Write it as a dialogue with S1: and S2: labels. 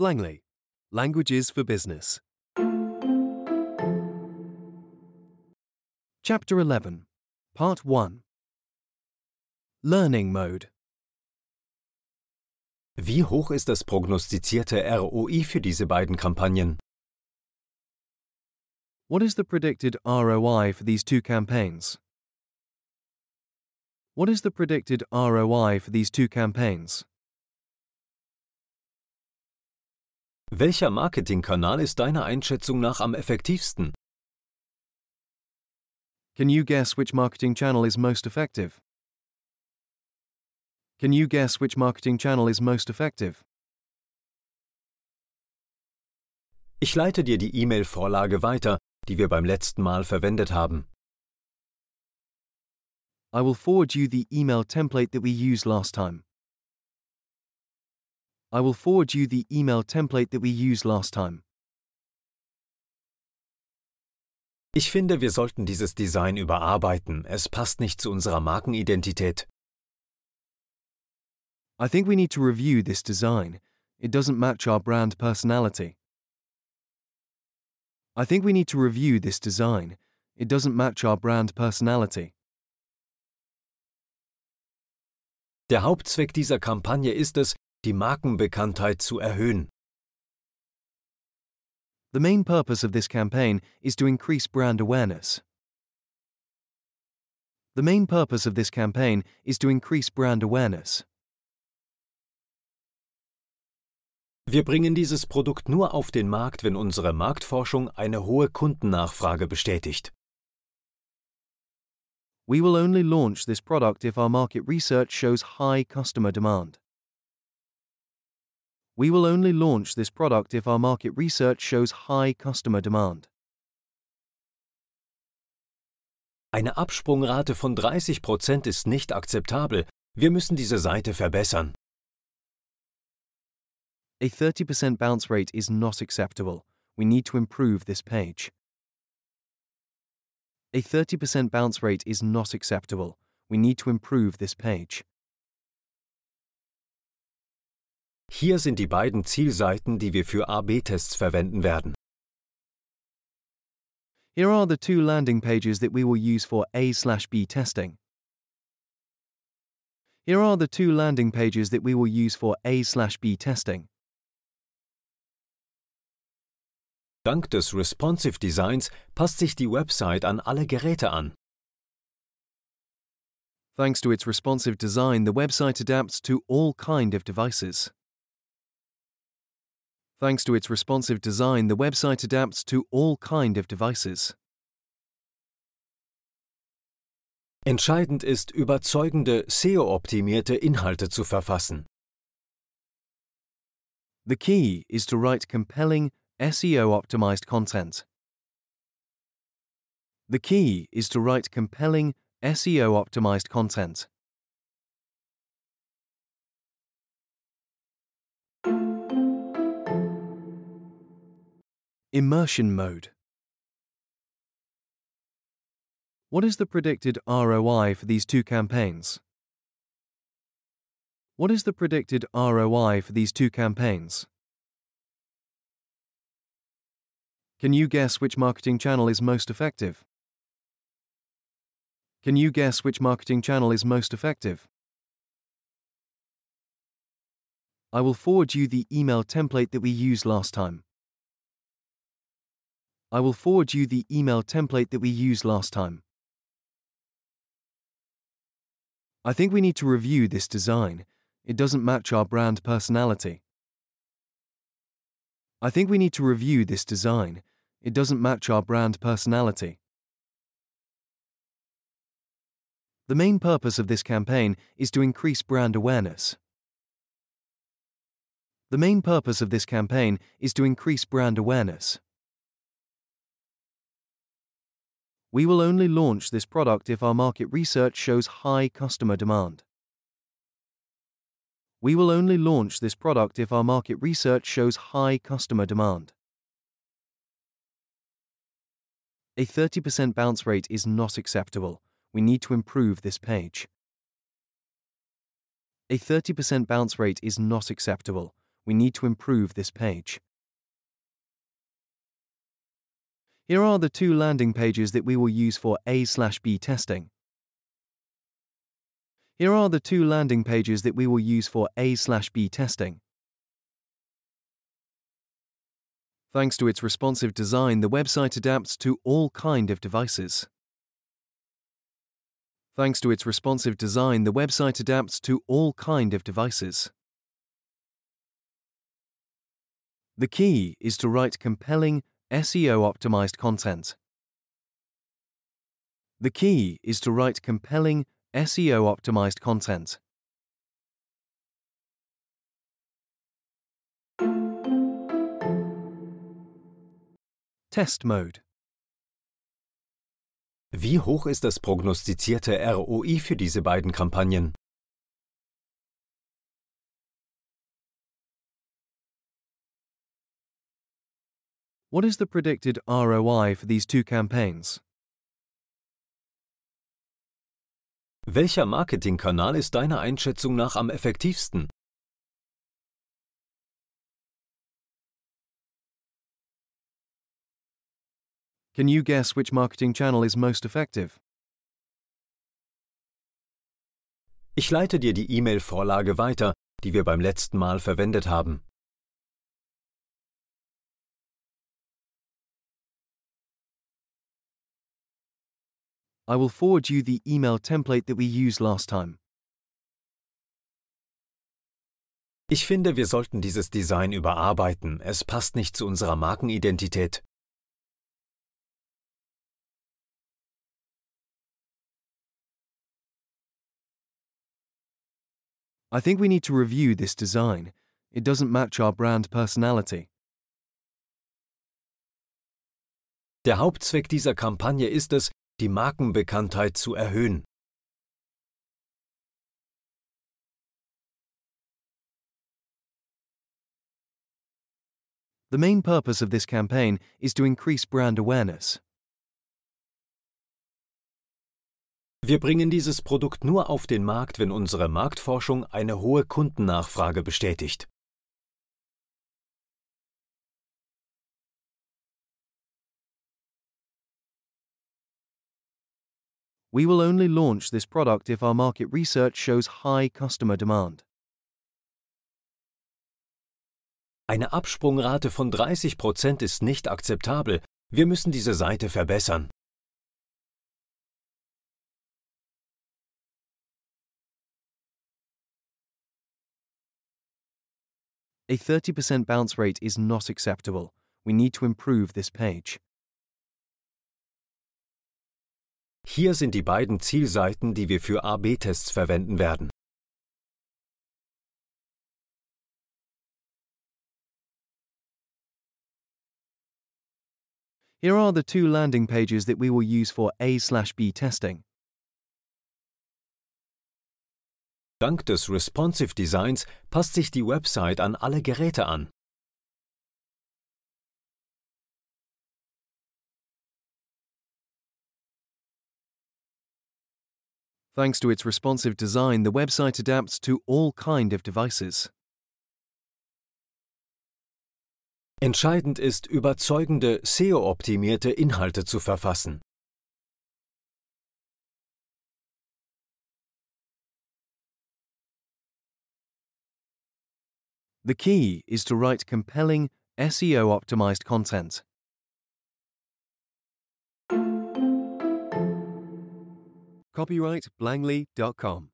S1: Langley, Languages for Business. Chapter 11, Part 1 Learning Mode.
S2: Wie hoch ist das prognostizierte ROI für diese beiden Kampagnen?
S1: What is the predicted ROI for these two campaigns? What is the predicted ROI for these two campaigns?
S2: Welcher Marketingkanal ist deiner Einschätzung nach am effektivsten?
S1: Can you guess which marketing channel is most effective? Can you guess which marketing channel is most effective?
S2: Ich leite dir die E-Mail-Vorlage weiter, die wir beim letzten Mal verwendet haben.
S1: I will forward you the email template that we used last time. I will forward you the email template that we used last time.
S2: Ich finde, wir sollten dieses Design überarbeiten. Es passt nicht zu unserer Markenidentität.
S1: I think we need to review this design. It doesn't match our brand personality. I think we need to review this design. It doesn't match our brand personality.
S2: Der Hauptzweck dieser Kampagne ist es, die Markenbekanntheit zu erhöhen.
S1: The main purpose of this campaign is to increase brand awareness. The main purpose of this campaign is to increase brand awareness.
S2: Wir bringen dieses Produkt nur auf den Markt, wenn unsere Marktforschung eine hohe Kundennachfrage bestätigt.
S1: We will only launch this product if our market research shows high customer demand. We will only launch this product if our market research shows high customer demand.
S2: Eine Absprungrate von 30% ist nicht akzeptabel. Wir müssen diese Seite verbessern.
S1: A 30% bounce rate is not acceptable. We need to improve this page. A 30% bounce rate is not acceptable. We need to improve this page.
S2: Hier sind die beiden Zielseiten, die wir für AB-Tests verwenden werden.
S1: Here are the two landing pages that we will use for A/B testing. Here are the two landing pages that we will use for A/B testing.
S2: Dank des Responsive Designs passt sich die Website an alle Geräte an.
S1: Thanks to its responsive design, the website adapts to all kind of devices. Thanks to its responsive design, the website adapts to all kind of devices.
S2: Entscheidend ist, überzeugende, SEO-optimierte Inhalte zu verfassen.
S1: The key is to write compelling, SEO optimized content. The key is to write compelling, SEO optimized content. Immersion mode. What is the predicted ROI for these two campaigns? What is the predicted ROI for these two campaigns? Can you guess which marketing channel is most effective? Can you guess which marketing channel is most effective? I will forward you the email template that we used last time. I will forward you the email template that we used last time. I think we need to review this design. It doesn't match our brand personality. I think we need to review this design. It doesn't match our brand personality. The main purpose of this campaign is to increase brand awareness. The main purpose of this campaign is to increase brand awareness. We will only launch this product if our market research shows high customer demand. We will only launch this product if our market research shows high customer demand. A 30% bounce rate is not acceptable. We need to improve this page. A 30% bounce rate is not acceptable. We We need to improve this page. Here are the two landing pages that we will use for A slash B testing. Here are the two landing pages that we will use for A slash B testing. Thanks to its responsive design, the website adapts to all kind of devices. Thanks to its responsive design, the website adapts to all kind of devices. The key is to write compelling, SEO-optimized content. The key is to write compelling, SEO-optimized content. Test Mode
S2: Wie hoch ist das prognostizierte ROI für diese beiden Kampagnen?
S1: What is the predicted ROI for these two campaigns?
S2: Welcher Marketingkanal ist deiner Einschätzung nach am effektivsten?
S1: Can you guess which marketing channel is most effective?
S2: Ich leite dir die E-Mail-Vorlage weiter, die wir beim letzten Mal verwendet haben.
S1: I will forward you the email template that we used last time.
S2: Ich finde, wir sollten dieses Design überarbeiten. Es passt nicht zu unserer Markenidentität.
S1: I think we need to review this design. It doesn't match our brand personality.
S2: Der Hauptzweck dieser Kampagne ist es, die Markenbekanntheit zu erhöhen.
S1: The main purpose of this campaign is to increase brand awareness.
S2: Wir bringen dieses Produkt nur auf den Markt, wenn unsere Marktforschung eine hohe Kundennachfrage bestätigt.
S1: We will only launch this product if our market research shows high customer demand.
S2: Eine Absprungrate von 30 Prozent ist nicht akzeptabel. Wir müssen diese Seite verbessern.
S1: A 30% bounce rate is not acceptable. We need to improve this page.
S2: Hier sind die beiden Zielseiten, die wir für AB-Tests verwenden werden.
S1: Here are the two landing pages that we will use for A slash B testing.
S2: Dank des Responsive Designs passt sich die Website an alle Geräte an.
S1: Thanks to its responsive design, the website adapts to all kind of devices.
S2: Entscheidend ist, überzeugende, SEO-optimierte Inhalte zu verfassen.
S1: The key is to write compelling, SEO-optimized content. Copyright Blangley.com